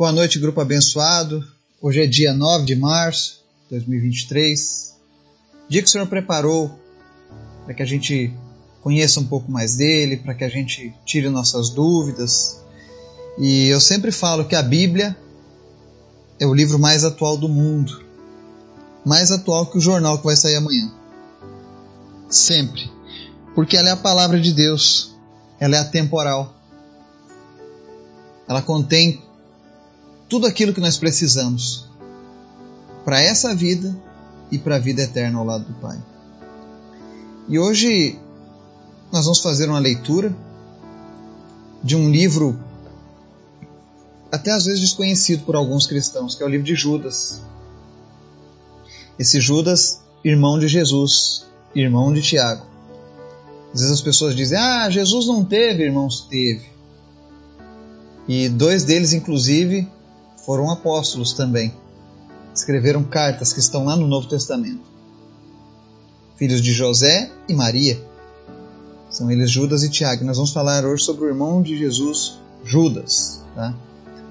Boa noite, grupo abençoado. Hoje é dia 9 de março de 2023. Dia que o Senhor preparou para que a gente conheça um pouco mais dele, para que a gente tire nossas dúvidas. E eu sempre falo que a Bíblia é o livro mais atual do mundo. Mais atual que o jornal que vai sair amanhã. Sempre. Porque ela é a palavra de Deus. Ela é atemporal. Ela contém tudo aquilo que nós precisamos para essa vida e para a vida eterna ao lado do Pai. E hoje nós vamos fazer uma leitura de um livro até às vezes desconhecido por alguns cristãos, que é o livro de Judas. Esse Judas, irmão de Jesus, irmão de Tiago. Às vezes as pessoas dizem: "Ah, Jesus não teve irmãos, teve". E dois deles inclusive foram apóstolos também. Escreveram cartas que estão lá no Novo Testamento. Filhos de José e Maria. São eles Judas e Tiago. Nós vamos falar hoje sobre o irmão de Jesus, Judas. Tá?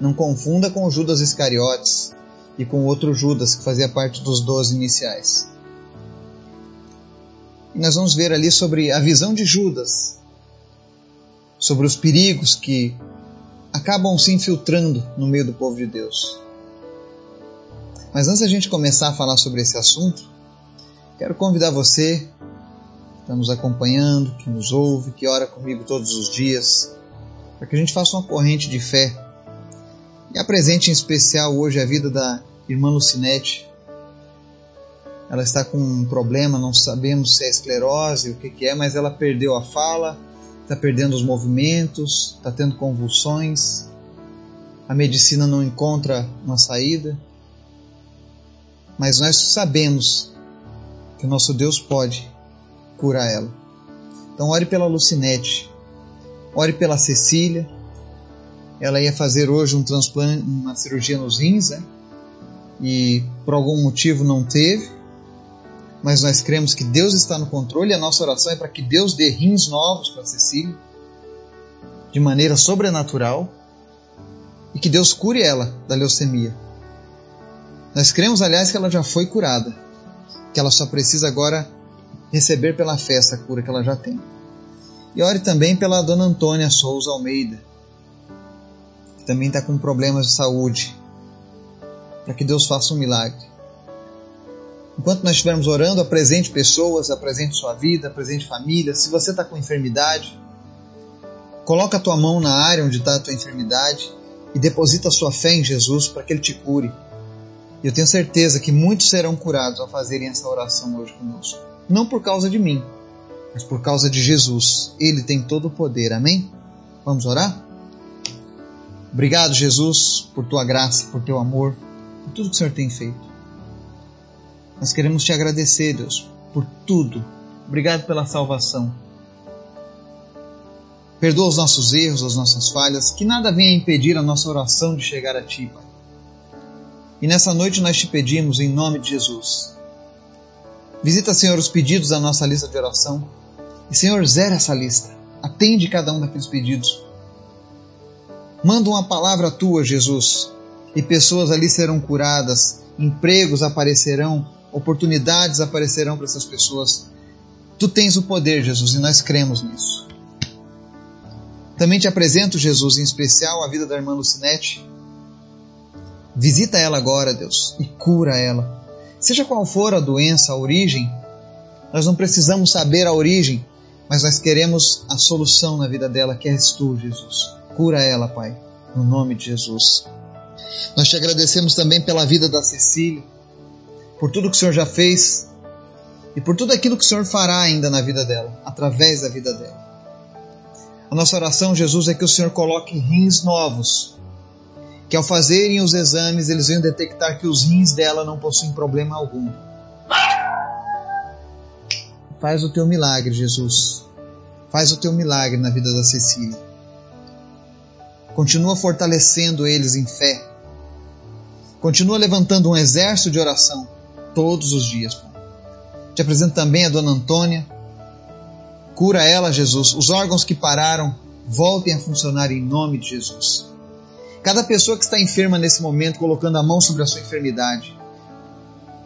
Não confunda com Judas Iscariotes e com outro Judas que fazia parte dos doze iniciais. E nós vamos ver ali sobre a visão de Judas, sobre os perigos que acabam se infiltrando no meio do povo de Deus. Mas antes da gente começar a falar sobre esse assunto, quero convidar você que está nos acompanhando, que nos ouve, que ora comigo todos os dias, para que a gente faça uma corrente de fé e apresente em especial hoje a vida da irmã Lucinete. Ela está com um problema, não sabemos se é esclerose, o que, que é, mas ela perdeu a fala, está perdendo os movimentos, está tendo convulsões, a medicina não encontra uma saída, mas nós sabemos que o nosso Deus pode curar ela. Então ore pela Lucinete, ore pela Cecília. Ela ia fazer hoje um transplante, uma cirurgia nos rins, né? e por algum motivo não teve mas nós cremos que Deus está no controle e a nossa oração é para que Deus dê rins novos para Cecília, de maneira sobrenatural, e que Deus cure ela da leucemia. Nós cremos, aliás, que ela já foi curada, que ela só precisa agora receber pela fé essa cura que ela já tem. E ore também pela dona Antônia Souza Almeida, que também está com problemas de saúde, para que Deus faça um milagre. Enquanto nós estivermos orando, apresente pessoas, apresente sua vida, apresente família. Se você está com enfermidade, coloca a tua mão na área onde está a tua enfermidade e deposita a sua fé em Jesus para que Ele te cure. E eu tenho certeza que muitos serão curados ao fazerem essa oração hoje conosco. Não por causa de mim, mas por causa de Jesus. Ele tem todo o poder. Amém? Vamos orar? Obrigado, Jesus, por tua graça, por teu amor, por tudo que o Senhor tem feito. Nós queremos te agradecer, Deus, por tudo. Obrigado pela salvação. Perdoa os nossos erros, as nossas falhas, que nada venha impedir a nossa oração de chegar a Ti, Pai. E nessa noite nós te pedimos em nome de Jesus. Visita, Senhor, os pedidos da nossa lista de oração. E, Senhor, zera essa lista. Atende cada um daqueles pedidos. Manda uma palavra tua, Jesus, e pessoas ali serão curadas, empregos aparecerão, oportunidades aparecerão para essas pessoas. Tu tens o poder, Jesus, e nós cremos nisso. Também te apresento, Jesus, em especial a vida da irmã Lucinete. Visita ela agora, Deus, e cura ela. Seja qual for a doença, a origem, nós não precisamos saber a origem, mas nós queremos a solução na vida dela, que és tu, Jesus. Cura ela, Pai, no nome de Jesus. Nós te agradecemos também pela vida da Cecília por tudo que o Senhor já fez e por tudo aquilo que o Senhor fará ainda na vida dela, através da vida dela. A nossa oração, Jesus, é que o Senhor coloque rins novos, que ao fazerem os exames eles venham detectar que os rins dela não possuem problema algum. Faz o teu milagre, Jesus. Faz o teu milagre na vida da Cecília. Continua fortalecendo eles em fé. Continua levantando um exército de oração todos os dias. Te apresento também a dona Antônia. Cura ela, Jesus. Os órgãos que pararam voltem a funcionar em nome de Jesus. Cada pessoa que está enferma nesse momento, colocando a mão sobre a sua enfermidade.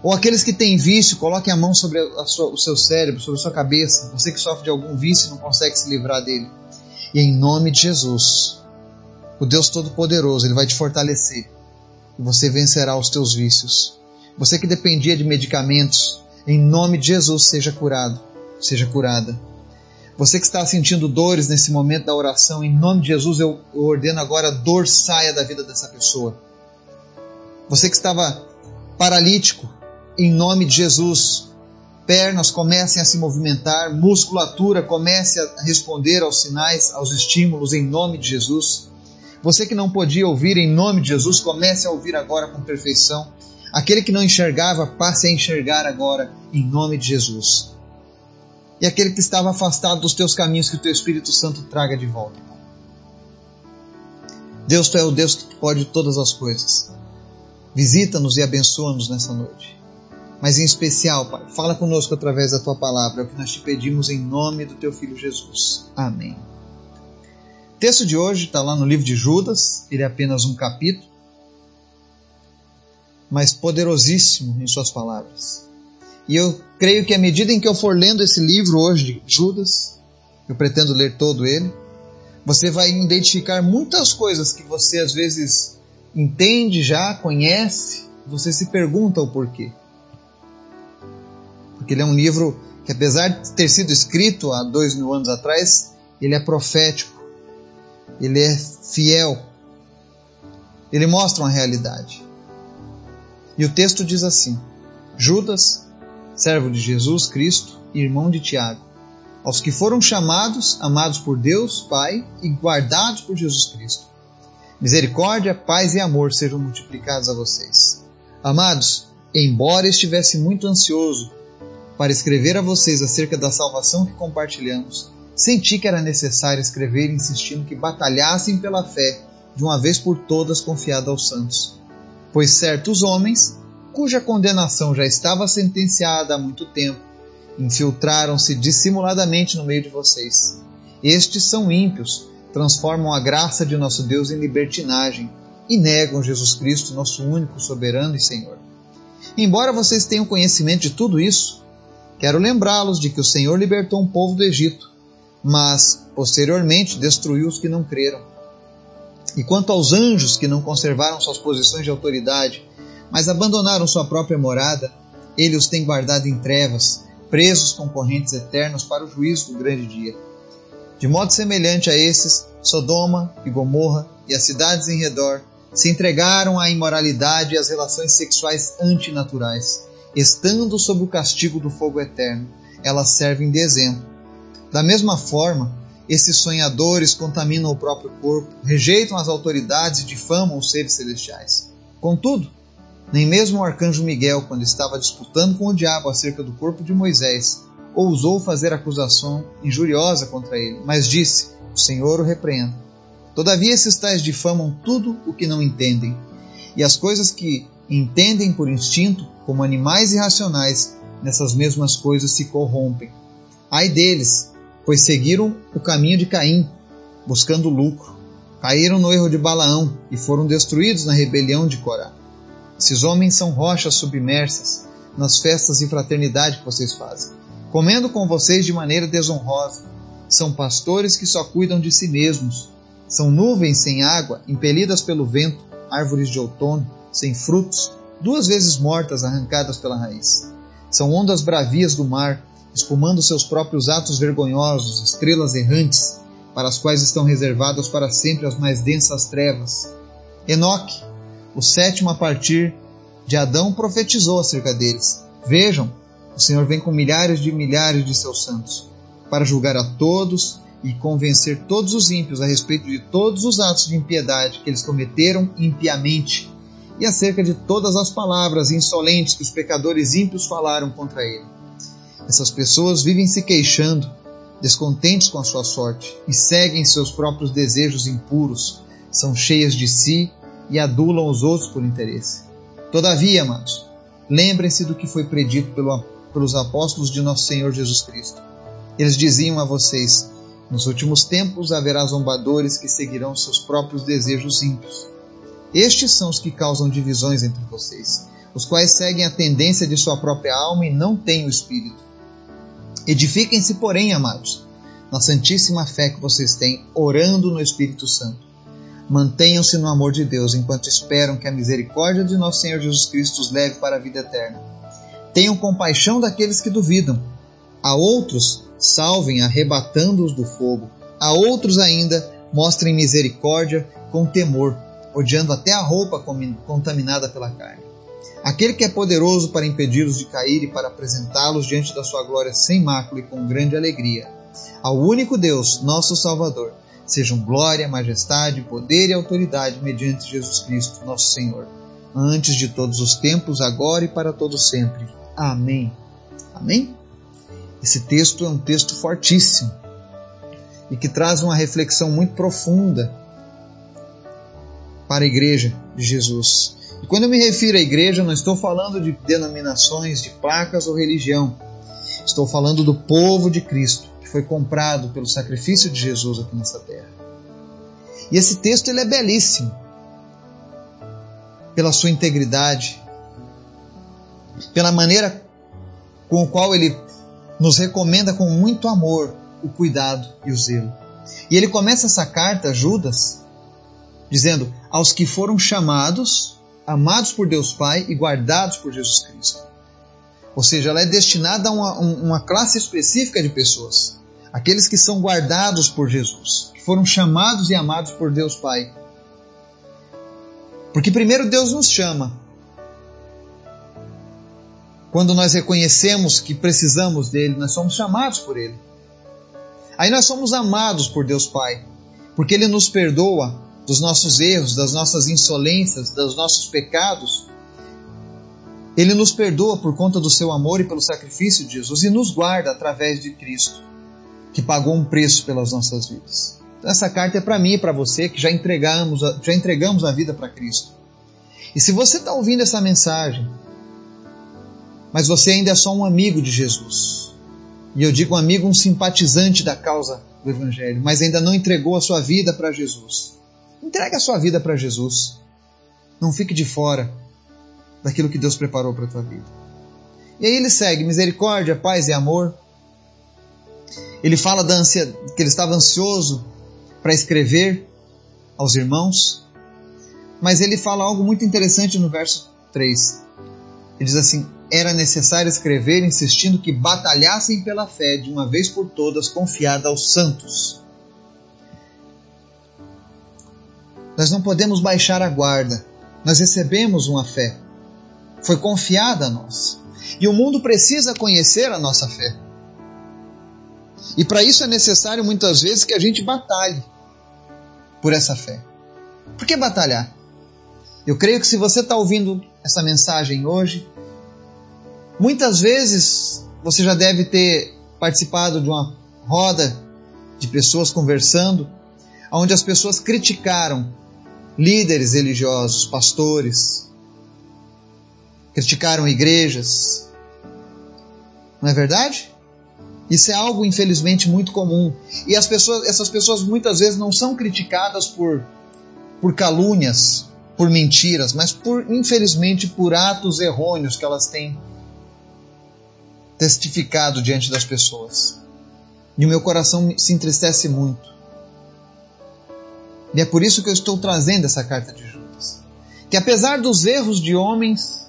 Ou aqueles que têm vício, coloquem a mão sobre a sua, o seu cérebro, sobre a sua cabeça. Você que sofre de algum vício e não consegue se livrar dele. E em nome de Jesus, o Deus Todo-Poderoso, Ele vai te fortalecer. E você vencerá os teus vícios. Você que dependia de medicamentos, em nome de Jesus, seja curado, seja curada. Você que está sentindo dores nesse momento da oração, em nome de Jesus, eu ordeno agora dor saia da vida dessa pessoa. Você que estava paralítico, em nome de Jesus, pernas comecem a se movimentar, musculatura comece a responder aos sinais, aos estímulos, em nome de Jesus. Você que não podia ouvir, em nome de Jesus, comece a ouvir agora com perfeição. Aquele que não enxergava, passe a enxergar agora, em nome de Jesus e aquele que estava afastado dos teus caminhos, que o teu Espírito Santo traga de volta. Deus, tu é o Deus que pode todas as coisas. Visita-nos e abençoa-nos nessa noite. Mas em especial, Pai, fala conosco através da tua palavra, é o que nós te pedimos em nome do teu filho Jesus. Amém. O texto de hoje está lá no livro de Judas, ele é apenas um capítulo, mas poderosíssimo em suas palavras. E eu creio que à medida em que eu for lendo esse livro hoje de Judas, eu pretendo ler todo ele, você vai identificar muitas coisas que você às vezes entende já, conhece, você se pergunta o porquê. Porque ele é um livro que, apesar de ter sido escrito há dois mil anos atrás, ele é profético, ele é fiel, ele mostra uma realidade. E o texto diz assim: Judas, servo de Jesus Cristo e irmão de Tiago, aos que foram chamados, amados por Deus, Pai, e guardados por Jesus Cristo. Misericórdia, paz e amor sejam multiplicados a vocês. Amados, embora estivesse muito ansioso para escrever a vocês acerca da salvação que compartilhamos, senti que era necessário escrever insistindo que batalhassem pela fé, de uma vez por todas confiada aos santos. Pois certos homens, cuja condenação já estava sentenciada há muito tempo, infiltraram-se dissimuladamente no meio de vocês. Estes são ímpios, transformam a graça de nosso Deus em libertinagem e negam Jesus Cristo, nosso único soberano e Senhor. Embora vocês tenham conhecimento de tudo isso, quero lembrá-los de que o Senhor libertou um povo do Egito, mas posteriormente destruiu os que não creram. E quanto aos anjos que não conservaram suas posições de autoridade, mas abandonaram sua própria morada, ele os tem guardado em trevas, presos com correntes eternas para o juízo do grande dia. De modo semelhante a esses, Sodoma e Gomorra e as cidades em redor se entregaram à imoralidade e às relações sexuais antinaturais. Estando sob o castigo do fogo eterno, elas servem de exemplo. Da mesma forma, esses sonhadores contaminam o próprio corpo, rejeitam as autoridades e difamam os seres celestiais. Contudo, nem mesmo o arcanjo Miguel, quando estava disputando com o diabo acerca do corpo de Moisés, ousou fazer acusação injuriosa contra ele, mas disse: O Senhor o repreenda. Todavia, esses tais difamam tudo o que não entendem, e as coisas que entendem por instinto, como animais irracionais, nessas mesmas coisas se corrompem. Ai deles, pois seguiram o caminho de Caim, buscando lucro. Caíram no erro de Balaão e foram destruídos na rebelião de Corá. Esses homens são rochas submersas nas festas de fraternidade que vocês fazem, comendo com vocês de maneira desonrosa. São pastores que só cuidam de si mesmos. São nuvens sem água, impelidas pelo vento, árvores de outono, sem frutos, duas vezes mortas, arrancadas pela raiz. São ondas bravias do mar, espumando seus próprios atos vergonhosos, estrelas errantes, para as quais estão reservadas para sempre as mais densas trevas. Enoque, o sétimo a partir de Adão profetizou acerca deles. Vejam, o Senhor vem com milhares de milhares de seus santos, para julgar a todos e convencer todos os ímpios a respeito de todos os atos de impiedade que eles cometeram impiamente, e acerca de todas as palavras insolentes que os pecadores ímpios falaram contra ele. Essas pessoas vivem se queixando, descontentes com a sua sorte, e seguem seus próprios desejos impuros, são cheias de si e adulam os outros por interesse. Todavia, amados, lembrem-se do que foi predito pelo, pelos apóstolos de nosso Senhor Jesus Cristo. Eles diziam a vocês: Nos últimos tempos haverá zombadores que seguirão seus próprios desejos ímpios. Estes são os que causam divisões entre vocês, os quais seguem a tendência de sua própria alma e não têm o Espírito. Edifiquem-se, porém, amados, na santíssima fé que vocês têm, orando no Espírito Santo. Mantenham-se no amor de Deus enquanto esperam que a misericórdia de nosso Senhor Jesus Cristo os leve para a vida eterna. Tenham compaixão daqueles que duvidam. A outros, salvem arrebatando-os do fogo. A outros ainda, mostrem misericórdia com temor, odiando até a roupa contaminada pela carne. Aquele que é poderoso para impedi-los de cair e para apresentá-los diante da sua glória sem mácula e com grande alegria. Ao único Deus, nosso Salvador, sejam glória, majestade, poder e autoridade mediante Jesus Cristo, nosso Senhor, antes de todos os tempos, agora e para todo sempre. Amém. Amém? Esse texto é um texto fortíssimo e que traz uma reflexão muito profunda para a igreja de Jesus. E quando eu me refiro à igreja, não estou falando de denominações, de placas ou religião. Estou falando do povo de Cristo, que foi comprado pelo sacrifício de Jesus aqui nessa terra. E esse texto ele é belíssimo pela sua integridade, pela maneira com o qual ele nos recomenda com muito amor o cuidado e o zelo. E ele começa essa carta, Judas, dizendo: aos que foram chamados, amados por Deus Pai e guardados por Jesus Cristo. Ou seja, ela é destinada a uma, uma classe específica de pessoas. Aqueles que são guardados por Jesus, que foram chamados e amados por Deus Pai. Porque primeiro Deus nos chama, quando nós reconhecemos que precisamos dele, nós somos chamados por ele. Aí nós somos amados por Deus Pai, porque ele nos perdoa dos nossos erros, das nossas insolências, dos nossos pecados. Ele nos perdoa por conta do seu amor e pelo sacrifício de Jesus e nos guarda através de Cristo, que pagou um preço pelas nossas vidas. Então essa carta é para mim e para você que já entregamos, já entregamos a vida para Cristo. E se você está ouvindo essa mensagem mas você ainda é só um amigo de Jesus. E eu digo um amigo, um simpatizante da causa do Evangelho, mas ainda não entregou a sua vida para Jesus. Entregue a sua vida para Jesus. Não fique de fora daquilo que Deus preparou para a tua vida. E aí ele segue: misericórdia, paz e amor. Ele fala da ansia, que ele estava ansioso para escrever aos irmãos, mas ele fala algo muito interessante no verso 3. Ele diz assim: era necessário escrever insistindo que batalhassem pela fé de uma vez por todas confiada aos santos. Nós não podemos baixar a guarda. Nós recebemos uma fé. Foi confiada a nós. E o mundo precisa conhecer a nossa fé. E para isso é necessário muitas vezes que a gente batalhe por essa fé. Por que batalhar? Eu creio que se você está ouvindo essa mensagem hoje, Muitas vezes você já deve ter participado de uma roda de pessoas conversando, onde as pessoas criticaram líderes religiosos, pastores, criticaram igrejas. Não é verdade? Isso é algo infelizmente muito comum. E as pessoas, essas pessoas muitas vezes não são criticadas por por calúnias, por mentiras, mas por infelizmente por atos errôneos que elas têm testificado diante das pessoas. E o meu coração se entristece muito. E é por isso que eu estou trazendo essa carta de Judas. Que apesar dos erros de homens,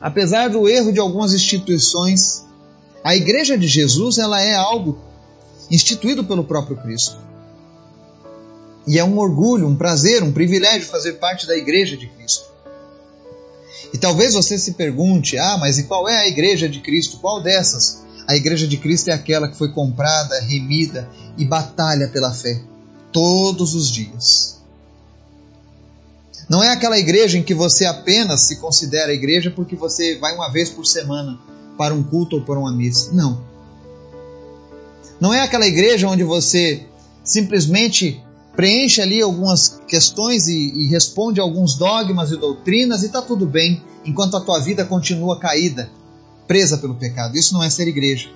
apesar do erro de algumas instituições, a igreja de Jesus ela é algo instituído pelo próprio Cristo. E é um orgulho, um prazer, um privilégio fazer parte da igreja de Cristo. E talvez você se pergunte: ah, mas e qual é a igreja de Cristo? Qual dessas? A igreja de Cristo é aquela que foi comprada, remida e batalha pela fé todos os dias. Não é aquela igreja em que você apenas se considera igreja porque você vai uma vez por semana para um culto ou para uma missa. Não. Não é aquela igreja onde você simplesmente preenche ali algumas questões e, e responde alguns dogmas e doutrinas e está tudo bem, enquanto a tua vida continua caída, presa pelo pecado. Isso não é ser igreja.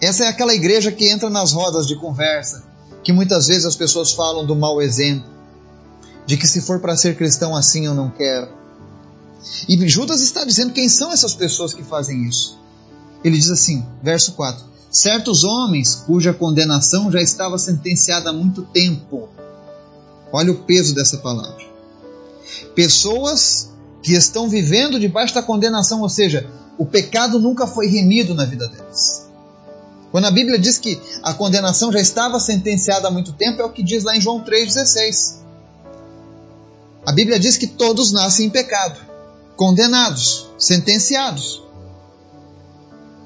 Essa é aquela igreja que entra nas rodas de conversa, que muitas vezes as pessoas falam do mau exemplo, de que se for para ser cristão assim eu não quero. E Judas está dizendo quem são essas pessoas que fazem isso. Ele diz assim, verso 4: Certos homens cuja condenação já estava sentenciada há muito tempo. Olha o peso dessa palavra. Pessoas que estão vivendo debaixo da condenação, ou seja, o pecado nunca foi remido na vida deles. Quando a Bíblia diz que a condenação já estava sentenciada há muito tempo, é o que diz lá em João 3,16. A Bíblia diz que todos nascem em pecado, condenados, sentenciados.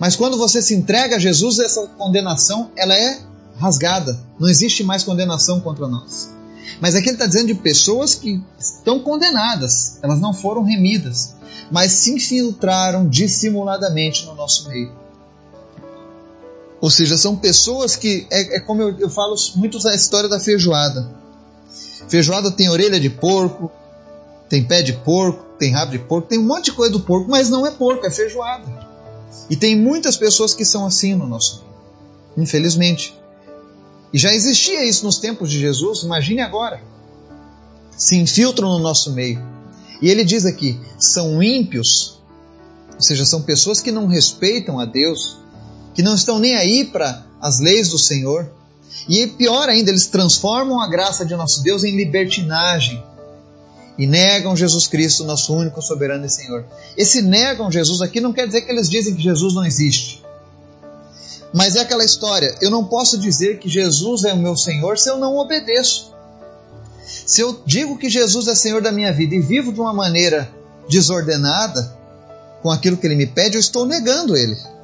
Mas quando você se entrega a Jesus, essa condenação ela é rasgada. Não existe mais condenação contra nós. Mas aqui ele está dizendo de pessoas que estão condenadas, elas não foram remidas, mas se infiltraram dissimuladamente no nosso meio. Ou seja, são pessoas que, é, é como eu, eu falo muito da história da feijoada. Feijoada tem orelha de porco, tem pé de porco, tem rabo de porco, tem um monte de coisa do porco, mas não é porco, é feijoada. E tem muitas pessoas que são assim no nosso meio, infelizmente. E já existia isso nos tempos de Jesus, imagine agora. Se infiltram no nosso meio. E ele diz aqui: são ímpios, ou seja, são pessoas que não respeitam a Deus, que não estão nem aí para as leis do Senhor. E pior ainda, eles transformam a graça de nosso Deus em libertinagem e negam Jesus Cristo, nosso único soberano e Senhor. Esse negam Jesus aqui não quer dizer que eles dizem que Jesus não existe. Mas é aquela história, eu não posso dizer que Jesus é o meu Senhor se eu não obedeço. Se eu digo que Jesus é Senhor da minha vida e vivo de uma maneira desordenada, com aquilo que Ele me pede, eu estou negando Ele.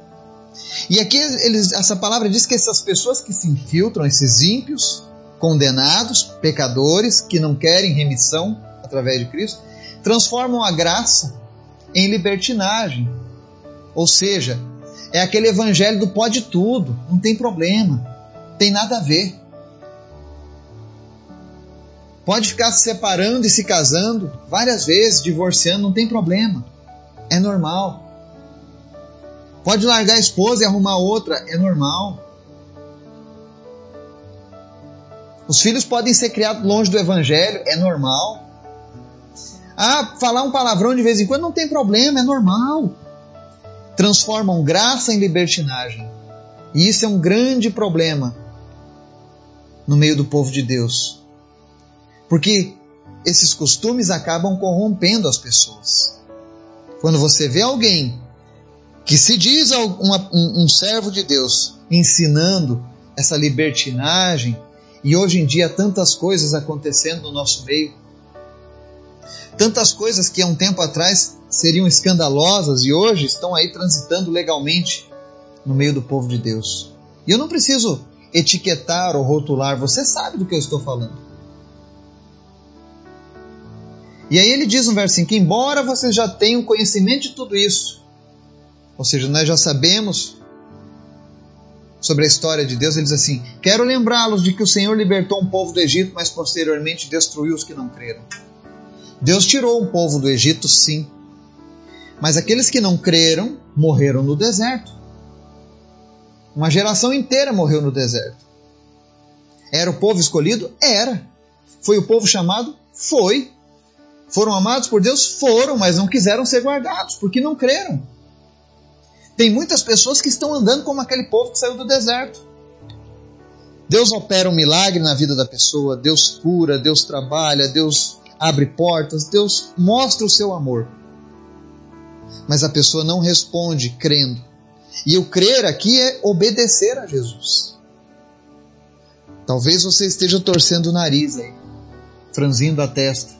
E aqui eles, essa palavra diz que essas pessoas que se infiltram, esses ímpios, condenados, pecadores, que não querem remissão através de Cristo, transformam a graça em libertinagem. Ou seja, é aquele evangelho do pode tudo, não tem problema, tem nada a ver. Pode ficar se separando e se casando várias vezes, divorciando, não tem problema. É normal. Pode largar a esposa e arrumar outra, é normal. Os filhos podem ser criados longe do evangelho, é normal. Ah, falar um palavrão de vez em quando não tem problema, é normal transformam graça em libertinagem. E isso é um grande problema no meio do povo de Deus. Porque esses costumes acabam corrompendo as pessoas. Quando você vê alguém que se diz um, um servo de Deus ensinando essa libertinagem, e hoje em dia tantas coisas acontecendo no nosso meio, tantas coisas que há um tempo atrás seriam escandalosas e hoje estão aí transitando legalmente no meio do povo de Deus. E eu não preciso etiquetar ou rotular, você sabe do que eu estou falando. E aí ele diz no verso que embora vocês já tenham conhecimento de tudo isso, ou seja, nós já sabemos sobre a história de Deus, ele diz assim: Quero lembrá-los de que o Senhor libertou um povo do Egito, mas posteriormente destruiu os que não creram. Deus tirou um povo do Egito, sim, mas aqueles que não creram morreram no deserto. Uma geração inteira morreu no deserto. Era o povo escolhido? Era. Foi o povo chamado? Foi. Foram amados por Deus? Foram, mas não quiseram ser guardados, porque não creram. Tem muitas pessoas que estão andando como aquele povo que saiu do deserto. Deus opera um milagre na vida da pessoa, Deus cura, Deus trabalha, Deus abre portas, Deus mostra o seu amor mas a pessoa não responde crendo. E o crer aqui é obedecer a Jesus. Talvez você esteja torcendo o nariz aí, franzindo a testa.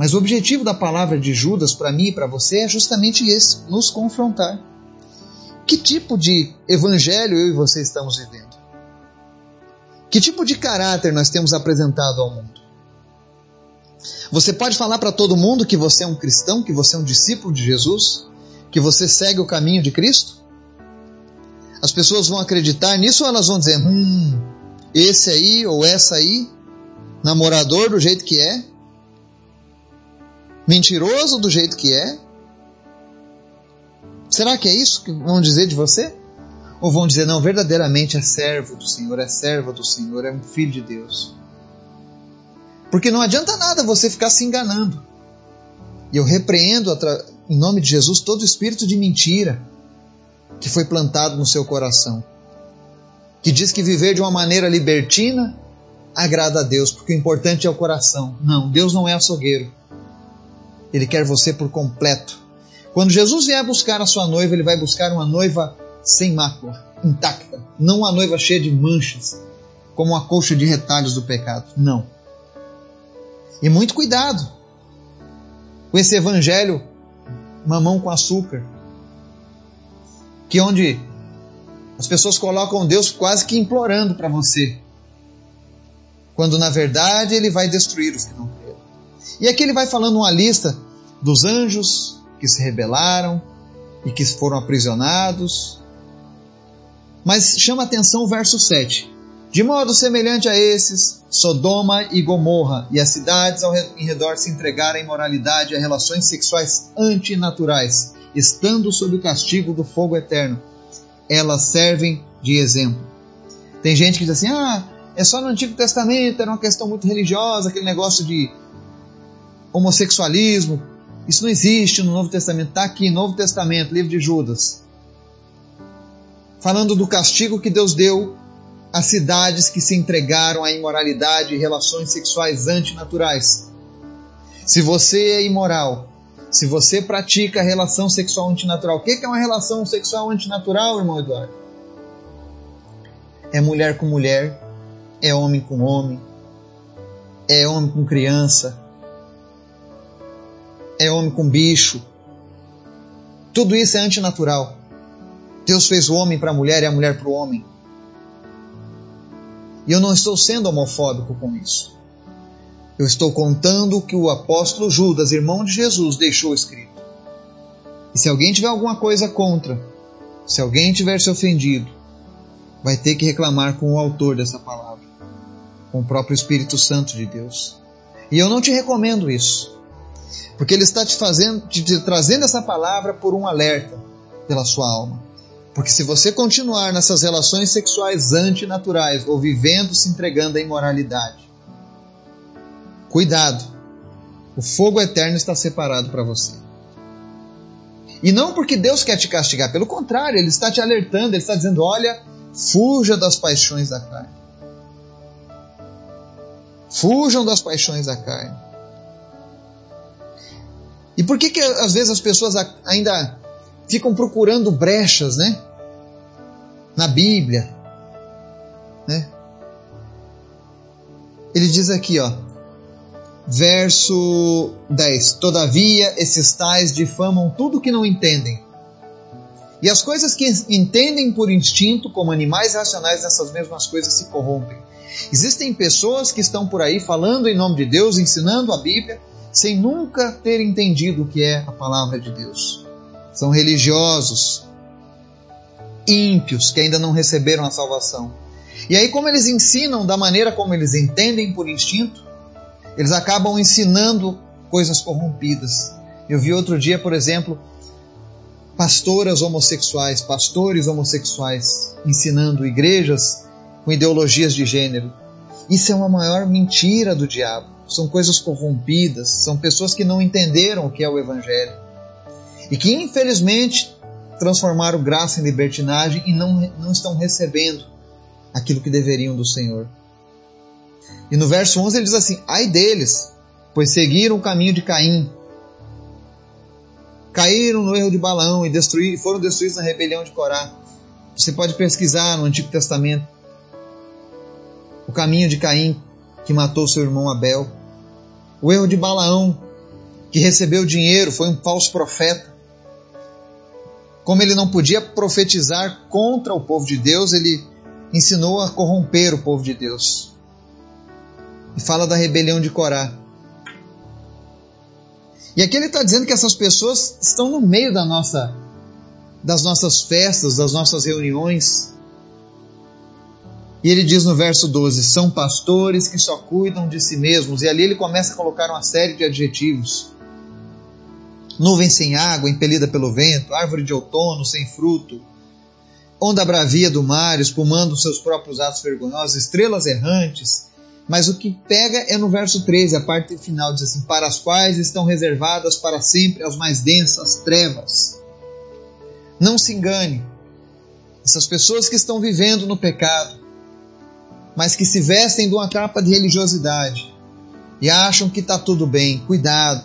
Mas o objetivo da palavra de Judas para mim e para você é justamente esse: nos confrontar. Que tipo de evangelho eu e você estamos vivendo? Que tipo de caráter nós temos apresentado ao mundo? Você pode falar para todo mundo que você é um cristão, que você é um discípulo de Jesus, que você segue o caminho de Cristo? As pessoas vão acreditar nisso ou elas vão dizer: hum, esse aí ou essa aí, namorador do jeito que é, mentiroso do jeito que é? Será que é isso que vão dizer de você? Ou vão dizer, não, verdadeiramente é servo do Senhor, é serva do Senhor, é um filho de Deus? Porque não adianta nada você ficar se enganando. E eu repreendo em nome de Jesus todo espírito de mentira que foi plantado no seu coração. Que diz que viver de uma maneira libertina agrada a Deus, porque o importante é o coração. Não, Deus não é açougueiro. Ele quer você por completo. Quando Jesus vier buscar a sua noiva, ele vai buscar uma noiva sem mácula, intacta, não uma noiva cheia de manchas, como uma colcha de retalhos do pecado. Não. E muito cuidado com esse evangelho mamão com açúcar, que onde as pessoas colocam Deus quase que implorando para você, quando na verdade ele vai destruir os que não. E aqui ele vai falando uma lista dos anjos que se rebelaram e que foram aprisionados. Mas chama atenção o verso 7. De modo semelhante a esses, Sodoma e Gomorra e as cidades ao em redor se entregaram à imoralidade e a relações sexuais antinaturais, estando sob o castigo do fogo eterno. Elas servem de exemplo. Tem gente que diz assim: ah, é só no Antigo Testamento, era uma questão muito religiosa, aquele negócio de homossexualismo. Isso não existe no Novo Testamento. Está aqui, Novo Testamento, livro de Judas. Falando do castigo que Deus deu as cidades que se entregaram à imoralidade e relações sexuais antinaturais. Se você é imoral, se você pratica relação sexual antinatural, o que é uma relação sexual antinatural, irmão Eduardo? É mulher com mulher, é homem com homem, é homem com criança, é homem com bicho. Tudo isso é antinatural. Deus fez o homem para a mulher e a mulher para o homem. E eu não estou sendo homofóbico com isso. Eu estou contando o que o apóstolo Judas, irmão de Jesus, deixou escrito. E se alguém tiver alguma coisa contra, se alguém tiver se ofendido, vai ter que reclamar com o autor dessa palavra, com o próprio Espírito Santo de Deus. E eu não te recomendo isso, porque ele está te fazendo, te, trazendo essa palavra por um alerta pela sua alma. Porque se você continuar nessas relações sexuais antinaturais ou vivendo se entregando à imoralidade, cuidado, o fogo eterno está separado para você. E não porque Deus quer te castigar, pelo contrário, Ele está te alertando, Ele está dizendo: olha, fuja das paixões da carne. Fujam das paixões da carne. E por que, que às vezes as pessoas ainda ficam procurando brechas, né? Na Bíblia, né? Ele diz aqui, ó, verso 10: Todavia, esses tais difamam tudo que não entendem. E as coisas que entendem por instinto, como animais racionais, essas mesmas coisas se corrompem. Existem pessoas que estão por aí falando em nome de Deus, ensinando a Bíblia, sem nunca ter entendido o que é a palavra de Deus são religiosos, ímpios que ainda não receberam a salvação. E aí, como eles ensinam da maneira como eles entendem por instinto, eles acabam ensinando coisas corrompidas. Eu vi outro dia, por exemplo, pastoras homossexuais, pastores homossexuais ensinando igrejas com ideologias de gênero. Isso é uma maior mentira do diabo. São coisas corrompidas, são pessoas que não entenderam o que é o evangelho e que infelizmente transformaram graça em libertinagem e não, não estão recebendo aquilo que deveriam do Senhor. E no verso 11 ele diz assim: Ai deles, pois seguiram o caminho de Caim, caíram no erro de Balaão e destruir, foram destruídos na rebelião de Corá. Você pode pesquisar no Antigo Testamento o caminho de Caim, que matou seu irmão Abel, o erro de Balaão, que recebeu dinheiro, foi um falso profeta, como ele não podia profetizar contra o povo de Deus, ele ensinou a corromper o povo de Deus. E fala da rebelião de Corá. E aqui ele está dizendo que essas pessoas estão no meio da nossa, das nossas festas, das nossas reuniões. E ele diz no verso 12: são pastores que só cuidam de si mesmos. E ali ele começa a colocar uma série de adjetivos nuvem sem água, impelida pelo vento, árvore de outono sem fruto, onda bravia do mar, espumando seus próprios atos vergonhosos, estrelas errantes, Mas o que pega é no verso 13, a parte final diz assim: Para as quais estão reservadas para sempre as mais densas trevas. Não se engane, essas pessoas que estão vivendo no pecado, mas que se vestem de uma capa de religiosidade e acham que está tudo bem, cuidado,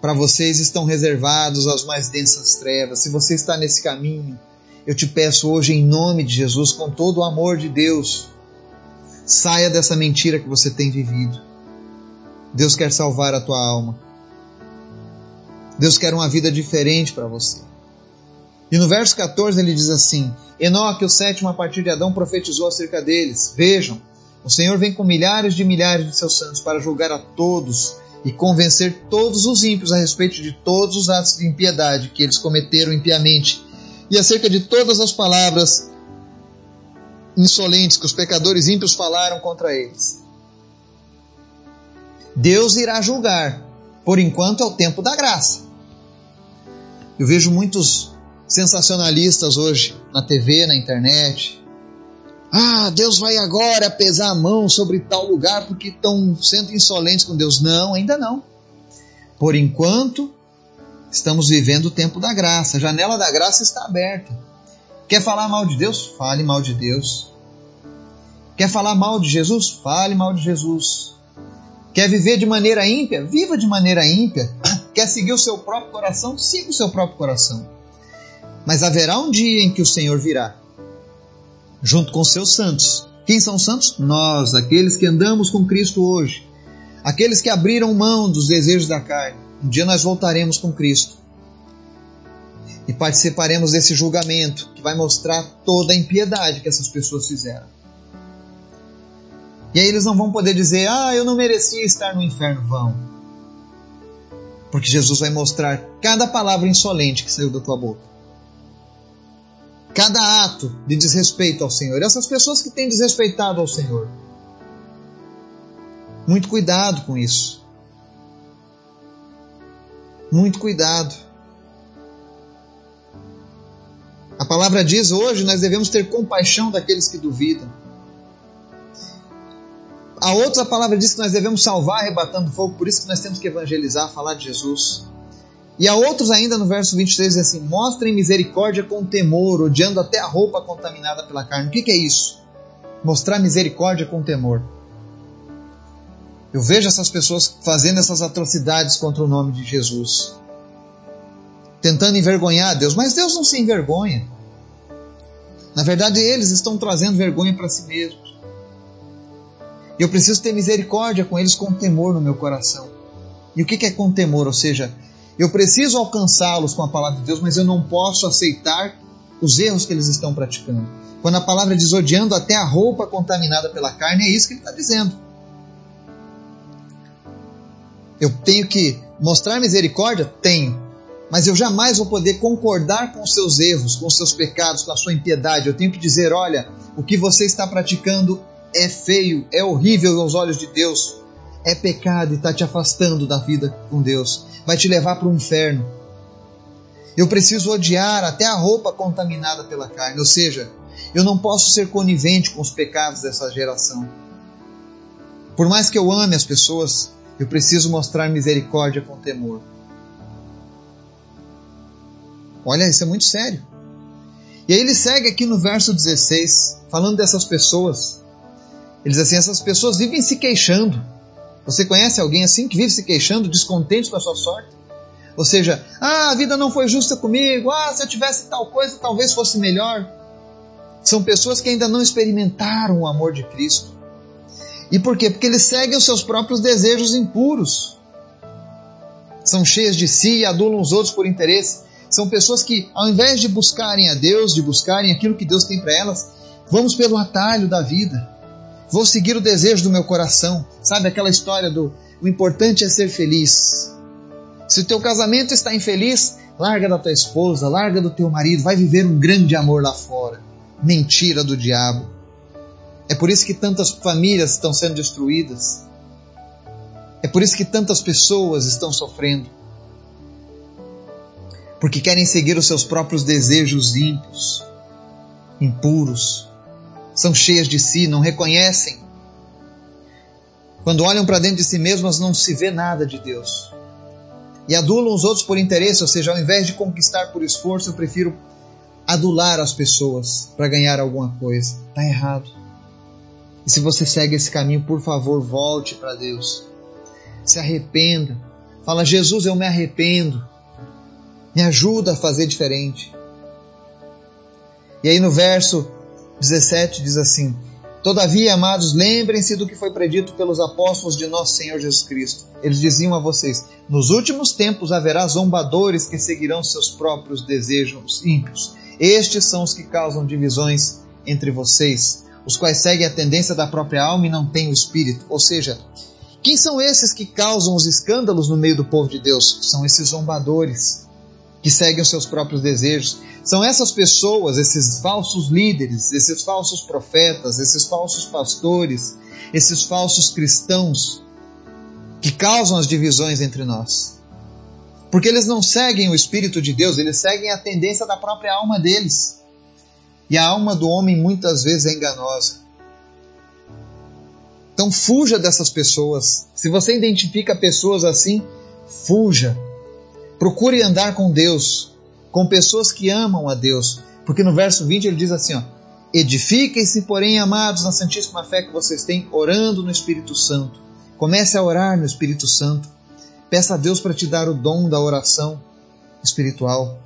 para vocês estão reservados as mais densas trevas. Se você está nesse caminho, eu te peço hoje, em nome de Jesus, com todo o amor de Deus, saia dessa mentira que você tem vivido. Deus quer salvar a tua alma. Deus quer uma vida diferente para você. E no verso 14 ele diz assim: Enoque, o sétimo a partir de Adão, profetizou acerca deles. Vejam, o Senhor vem com milhares de milhares de seus santos para julgar a todos e convencer todos os ímpios a respeito de todos os atos de impiedade que eles cometeram impiamente e acerca de todas as palavras insolentes que os pecadores ímpios falaram contra eles. Deus irá julgar, por enquanto é o tempo da graça. Eu vejo muitos sensacionalistas hoje na TV, na internet. Ah, Deus vai agora pesar a mão sobre tal lugar porque estão sendo insolentes com Deus. Não, ainda não. Por enquanto, Estamos vivendo o tempo da graça. A janela da graça está aberta. Quer falar mal de Deus? Fale mal de Deus. Quer falar mal de Jesus? Fale mal de Jesus. Quer viver de maneira ímpia? Viva de maneira ímpia. Quer seguir o seu próprio coração? Siga o seu próprio coração. Mas haverá um dia em que o Senhor virá, junto com seus santos. Quem são os santos? Nós, aqueles que andamos com Cristo hoje, aqueles que abriram mão dos desejos da carne, um dia nós voltaremos com Cristo e participaremos desse julgamento que vai mostrar toda a impiedade que essas pessoas fizeram. E aí eles não vão poder dizer: "Ah, eu não merecia estar no inferno", vão. Porque Jesus vai mostrar cada palavra insolente que saiu da tua boca. Cada ato de desrespeito ao Senhor. Essas pessoas que têm desrespeitado ao Senhor. Muito cuidado com isso. Muito cuidado. A palavra diz hoje nós devemos ter compaixão daqueles que duvidam. A outra palavra diz que nós devemos salvar arrebatando fogo, por isso que nós temos que evangelizar, falar de Jesus. E a outros ainda no verso 23 diz assim: Mostrem misericórdia com temor, odiando até a roupa contaminada pela carne. O que, que é isso? Mostrar misericórdia com temor. Eu vejo essas pessoas fazendo essas atrocidades contra o nome de Jesus, tentando envergonhar Deus, mas Deus não se envergonha. Na verdade, eles estão trazendo vergonha para si mesmos. Eu preciso ter misericórdia com eles com temor no meu coração. E o que é com temor? Ou seja, eu preciso alcançá-los com a palavra de Deus, mas eu não posso aceitar os erros que eles estão praticando. Quando a palavra diz odiando até a roupa contaminada pela carne, é isso que ele está dizendo. Eu tenho que mostrar misericórdia? Tenho. Mas eu jamais vou poder concordar com os seus erros, com os seus pecados, com a sua impiedade. Eu tenho que dizer: olha, o que você está praticando é feio, é horrível aos olhos de Deus, é pecado e está te afastando da vida com Deus, vai te levar para o inferno. Eu preciso odiar até a roupa contaminada pela carne, ou seja, eu não posso ser conivente com os pecados dessa geração. Por mais que eu ame as pessoas, eu preciso mostrar misericórdia com temor. Olha, isso é muito sério. E aí ele segue aqui no verso 16, falando dessas pessoas. Ele diz assim: essas pessoas vivem se queixando. Você conhece alguém assim que vive se queixando, descontente com a sua sorte? Ou seja, ah, a vida não foi justa comigo, ah, se eu tivesse tal coisa, talvez fosse melhor. São pessoas que ainda não experimentaram o amor de Cristo. E por quê? Porque eles seguem os seus próprios desejos impuros. São cheias de si e adulam os outros por interesse. São pessoas que, ao invés de buscarem a Deus, de buscarem aquilo que Deus tem para elas, vamos pelo atalho da vida. Vou seguir o desejo do meu coração. Sabe aquela história do o importante é ser feliz. Se o teu casamento está infeliz, larga da tua esposa, larga do teu marido, vai viver um grande amor lá fora. Mentira do diabo. É por isso que tantas famílias estão sendo destruídas. É por isso que tantas pessoas estão sofrendo. Porque querem seguir os seus próprios desejos ímpios, impuros. São cheias de si, não reconhecem Quando olham para dentro de si mesmas, não se vê nada de Deus. E adulam os outros por interesse, ou seja, ao invés de conquistar por esforço, eu prefiro adular as pessoas para ganhar alguma coisa. Está errado. E se você segue esse caminho, por favor, volte para Deus. Se arrependa. Fala, Jesus, eu me arrependo. Me ajuda a fazer diferente. E aí no verso 17 diz assim: Todavia, amados, lembrem-se do que foi predito pelos apóstolos de nosso Senhor Jesus Cristo. Eles diziam a vocês: Nos últimos tempos haverá zombadores que seguirão seus próprios desejos ímpios. Estes são os que causam divisões entre vocês, os quais seguem a tendência da própria alma e não têm o espírito. Ou seja, quem são esses que causam os escândalos no meio do povo de Deus? São esses zombadores que seguem os seus próprios desejos. São essas pessoas, esses falsos líderes, esses falsos profetas, esses falsos pastores, esses falsos cristãos que causam as divisões entre nós. Porque eles não seguem o Espírito de Deus, eles seguem a tendência da própria alma deles. E a alma do homem muitas vezes é enganosa. Então fuja dessas pessoas. Se você identifica pessoas assim, fuja. Procure andar com Deus, com pessoas que amam a Deus. Porque no verso 20 ele diz assim: Edifiquem-se, porém, amados, na santíssima fé que vocês têm, orando no Espírito Santo. Comece a orar no Espírito Santo. Peça a Deus para te dar o dom da oração espiritual.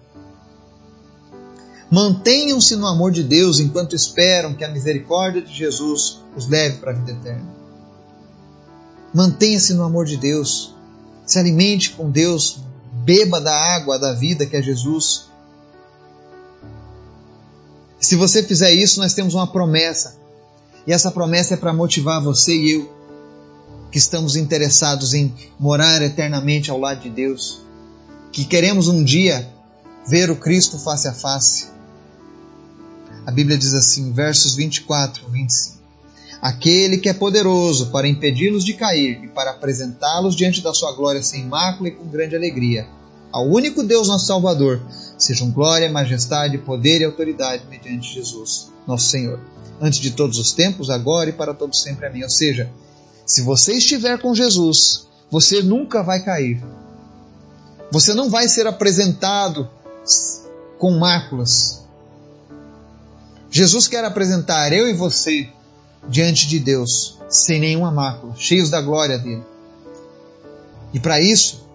Mantenham-se no amor de Deus enquanto esperam que a misericórdia de Jesus os leve para a vida eterna. Mantenha-se no amor de Deus. Se alimente com Deus. Beba da água da vida que é Jesus. Se você fizer isso, nós temos uma promessa. E essa promessa é para motivar você e eu, que estamos interessados em morar eternamente ao lado de Deus, que queremos um dia ver o Cristo face a face. A Bíblia diz assim, versos 24 25. Aquele que é poderoso para impedi-los de cair e para apresentá-los diante da sua glória sem mácula e com grande alegria. Ao único Deus nosso Salvador, sejam glória, majestade, poder e autoridade mediante Jesus, nosso Senhor, antes de todos os tempos, agora e para todos sempre. Amém. Ou seja, se você estiver com Jesus, você nunca vai cair. Você não vai ser apresentado com máculas. Jesus quer apresentar eu e você diante de Deus, sem nenhuma mácula, cheios da glória dele. E para isso,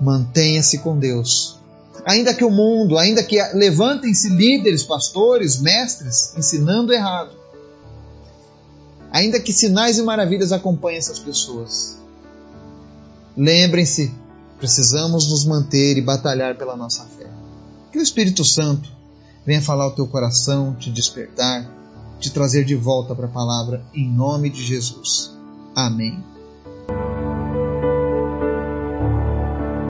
mantenha-se com Deus. Ainda que o mundo, ainda que levantem-se líderes, pastores, mestres, ensinando errado. Ainda que sinais e maravilhas acompanhem essas pessoas. Lembrem-se, precisamos nos manter e batalhar pela nossa fé. Que o Espírito Santo venha falar o teu coração, te despertar, te trazer de volta para a palavra, em nome de Jesus. Amém.